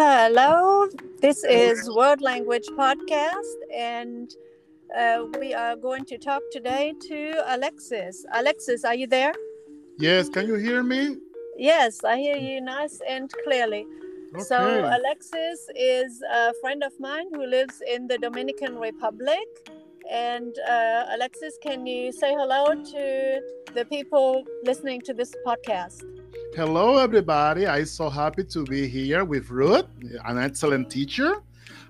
Hello, this is World Language Podcast, and uh, we are going to talk today to Alexis. Alexis, are you there? Yes, can you hear me? Yes, I hear you nice and clearly. Okay. So, Alexis is a friend of mine who lives in the Dominican Republic. And uh, Alexis, can you say hello to the people listening to this podcast? Hello, everybody. I'm so happy to be here with Ruth, an excellent teacher.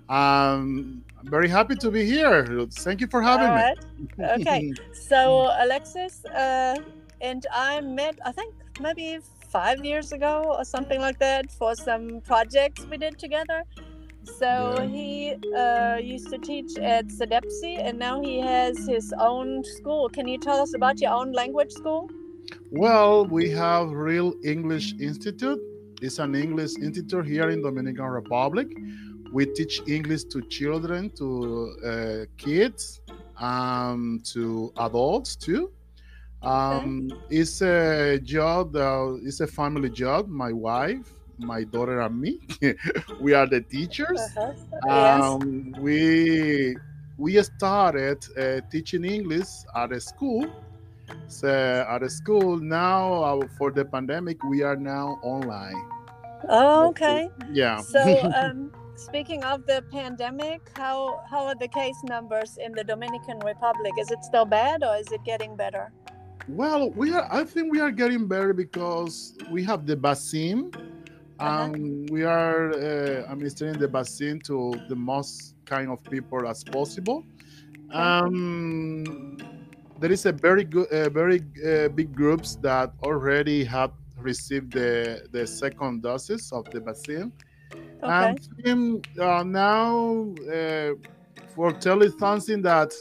Um, I'm very happy to be here. Ruth. Thank you for having All me. right. Okay. So, Alexis uh, and I met, I think, maybe five years ago or something like that for some projects we did together. So Yeah. he uh, used to teach at Sedepsi and now he has his own school. Can you tell us about your own language school? Well, we have Real English Institute. It's an English institute here in Dominican Republic. We teach English to children, to uh, kids, um, to adults too. Um, It's a job. Uh, it's a family job. My wife, my daughter, and me. we are the teachers. Uh-huh. Yes. Um, we we started uh, teaching English at a school. So at a school now uh, for the pandemic, we are now online. Oh, okay. Yeah. So, um, speaking of the pandemic, how how are the case numbers in the Dominican Republic? Is it still bad or is it getting better? well, we are. I think we are getting better because we have the vaccine. Uh-huh. Um, we are uh, administering the vaccine to the most kind of people as possible. Um, there is a very good, uh, very uh, big groups that already have received the the second doses of the vaccine. Okay. And him uh, now uh, for tell something that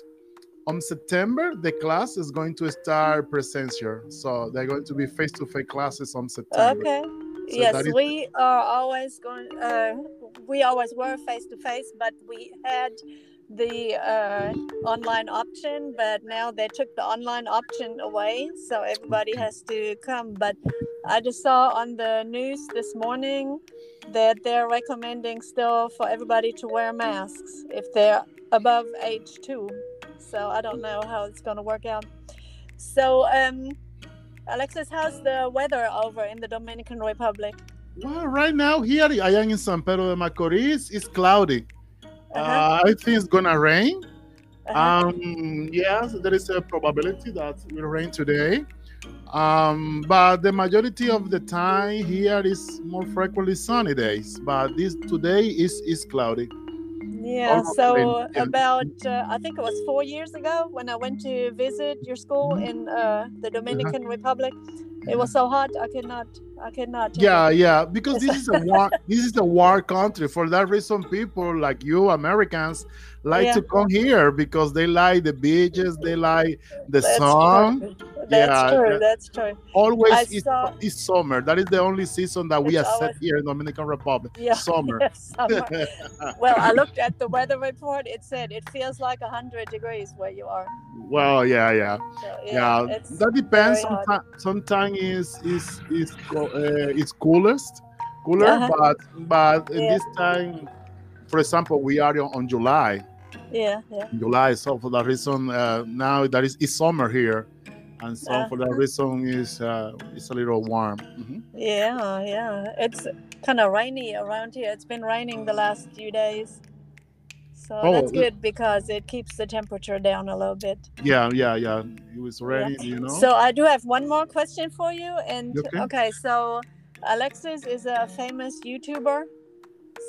on September the class is going to start presential, so they're going to be face-to-face classes on September. Okay. So yes, we are always going. Uh, we always were face to face, but we had the uh, online option. But now they took the online option away, so everybody has to come. But I just saw on the news this morning that they're recommending still for everybody to wear masks if they're above age two. So I don't know how it's going to work out. So, um, Alexis, how's the weather over in the Dominican Republic? Well, right now here I am in San Pedro de Macorís. It's cloudy. Uh-huh. Uh, I think it's gonna rain. Uh-huh. Um, yes, there is a probability that it will rain today. Um, but the majority of the time here is more frequently sunny days. But this today is is cloudy. yeah. almost So rain, about uh, I think it was four years ago when I went to visit your school in uh, the Dominican Republic. It was so hot I could not I cannot. not. Yeah, it. yeah, because this is a war. this is a war country. For that reason, people like you, Americans, like Yeah. to come here because they like the beaches, they like the That's sun. true. That's Yeah, true. that- That's true. Always I is, saw- is summer. That is the only season that we It's accept always- here in Dominican Republic. Yeah. Summer. Summer. well, I looked at the weather report. It said it feels like hundred degrees where you are. Well, yeah, yeah, So, yeah. it's that depends. Sometimes, sometimes is is is uh, it's coolest, cooler, Uh-huh. but but Yeah. this time, for example, we are on, on July. yeah, yeah. July. So for that reason, uh, now that is it's summer here, and so Uh-huh. for that reason is uh, it's a little warm. Mhm. Yeah, yeah. It's kind of rainy around here. It's been raining the last few days. So Oh, that's good because it keeps the temperature down a little bit. Yeah, yeah, yeah. It was ready, you know. So I do have one more question for you. And Okay. okay, so Alexis is a famous YouTuber.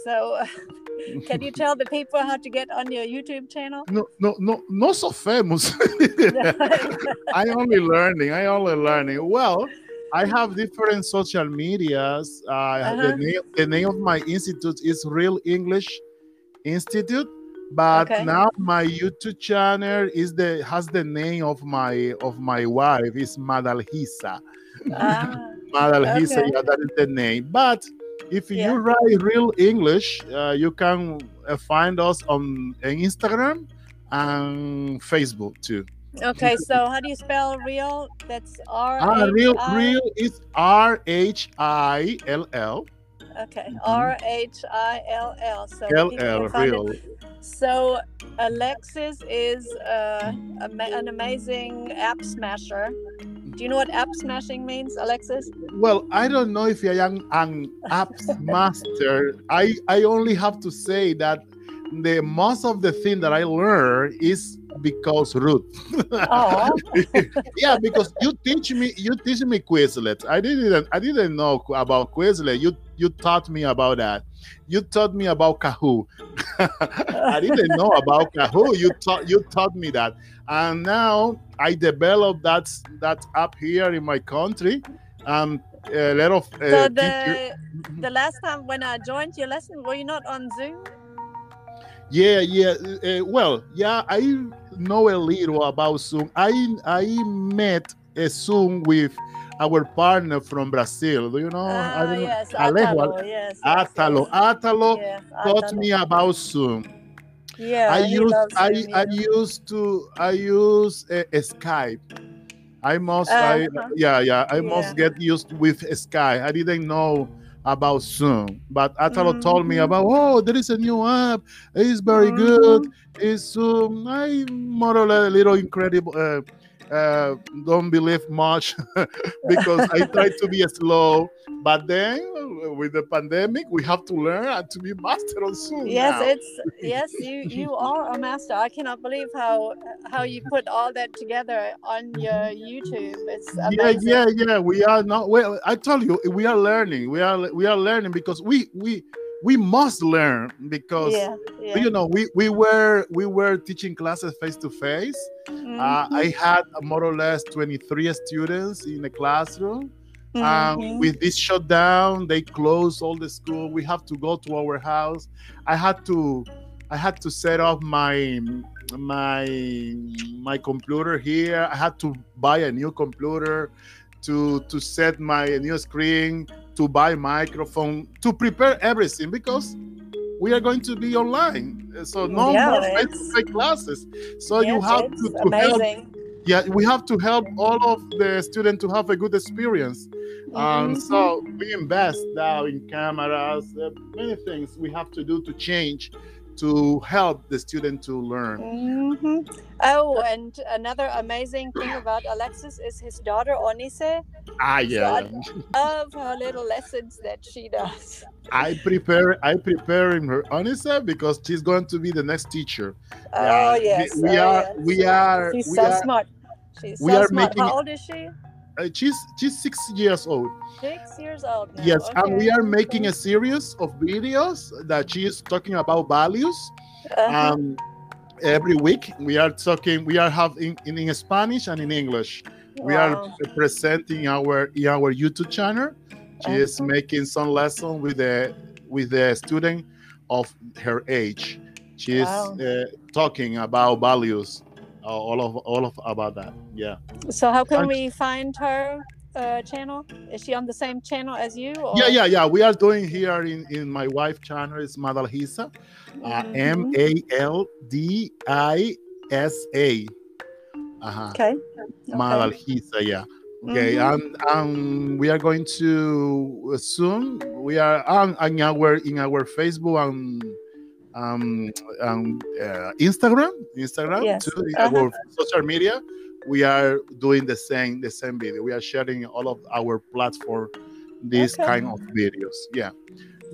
So can you tell the people how to get on your YouTube channel? no, no, no, not so famous. I only learning. I only learning. Well, I have different social medias. Uh, Uh-huh. the, name, the name of my institute is Real English Institute. But Okay. now my YouTube channel is the has the name of my of my wife is Madalhisa. ah, Madalhisa, Okay. yeah, that is the name. But if Yeah. you write real English, uh, you can uh, find us on, on Instagram and Facebook too. okay, so how do you spell real? That's R. Ah, real, real is R H I L L. Okay. Mhm. R H I L L. So L L can find it. real. So Alexis is uh, an amazing app smasher. Do you know what app smashing means, Alexis? Well, I don't know if I am an app master. I I only have to say that the most of the thing that I learn is because Ruth. Oh. yeah, because you teach me you teach me Quizlet. I didn't I didn't know about Quizlet. You you taught me about that. You taught me about Kahoot. I didn't know about Kahoot. You taught you taught me that, and now I developed that that app here in my country. Um, a lot of uh, So the the last time when I joined your lesson, were you not on Zoom? Yeah, yeah. Uh, well, yeah, I know a little about Zoom. I I met a Zoom with our partner from Brazil. Do you know? I Ah, don't know. yes, Alejo, Atalo, yes, Atalo. yes. Atalo Yes, taught Atalo. me about Zoom. Yeah, I he use loves I, I used to I use uh, Skype. I must I Uh-huh. yeah yeah I Yeah. must get used with Skype. I didn't know about Zoom, but Atalo told me about oh there is a new app. It's very good. Mhm. It's Zoom. I more or less a little incredible. Uh, uh, don't believe much because I try to be slow. But then with the pandemic, we have to learn and to be master on Zoom. Yes, now. it's yes, you you are a master. I cannot believe how how you put all that together on your YouTube. It's yeah amazing. yeah yeah we are not well i told you we are learning we are we are learning because we we we must learn because yeah, yeah. you know we we were we were teaching classes face to face. Uh, i had more or less 23 students in the classroom. Um, mhm. with this shutdown they closed all the school. We have to go to our house. I had to i had to set up my my my computer here. I had to buy a new computer to to set my new screen to buy microphone to prepare everything because we are going to be online. So no Yeah, more face-to-face classes. So you have to, to help yeah we have to help all of the students to have a good experience. Um, Mhm. so we invest now in cameras uh, many things we have to do to change to help the student to learn Mhm. Oh, and another amazing thing about Alexis is his daughter Onise. ah yeah, I Of her little lessons that she does. i prepare i preparing her Onise because she's going to be the next teacher Oh Yeah, yes, we oh, are- yes. we are- She's we so are- smart. She's we so are smart. making- How old is she? Uh, she's she's six years old Six years old now. yes and we are making a series of videos that she is talking about values Uh-huh. um, every week we are talking we are having in, in spanish and in english we are presenting our in our youtube channel she is Uh-huh. making some lesson with the with the student of her age she is Wow. uh, talking about values all of all of about that yeah So how can we find her uh, channel? Is she on the same channel as you? Or? yeah yeah yeah we are doing here in in my wife channel is madalhisa uh, m-a-l-d-i-s-a uh-huh Okay. Madalhisa, yeah. Okay, Mhm. and um, we are going to soon. We are on, on our in our Facebook and um, um uh, Instagram, Instagram Yes, too, uh-huh. our social media. We are doing the same the same video. We are sharing all of our platform this Okay. kind of videos. Yeah.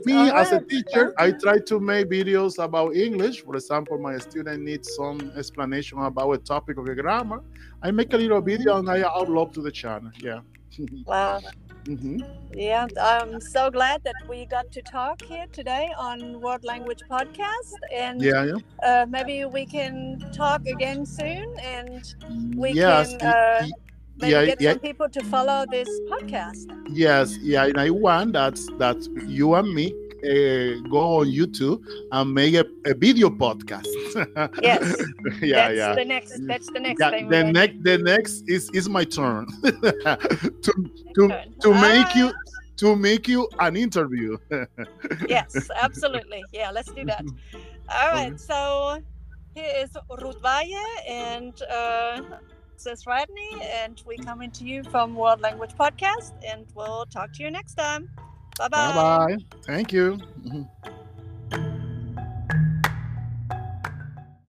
Me All as a teacher, I try to make videos about English. For example, my student needs some explanation about a topic of a grammar. I make a little video and I upload to the channel. Yeah. Wow. Mhm. Yeah, I'm so glad that we got to talk here today on World Language Podcast, and Yeah, yeah. uh, maybe we can talk again soon, and we yes, can uh, maybe yeah, get yeah. some people to follow this podcast. yes, yeah. And I want that that you and me uh, go on YouTube and make a, a video podcast. Yes, yeah, that's yeah. the next. That's the next Yeah, thing. the next the next is is my turn to to doing. to make you to make you an interview. Yes, absolutely. Yeah, let's do that. All right. So here is Ruth Valle and uh, this Rodney, and we're coming to you from World Language Podcast, and we'll talk to you next time. Bye bye. Bye bye. Thank you. Mhm.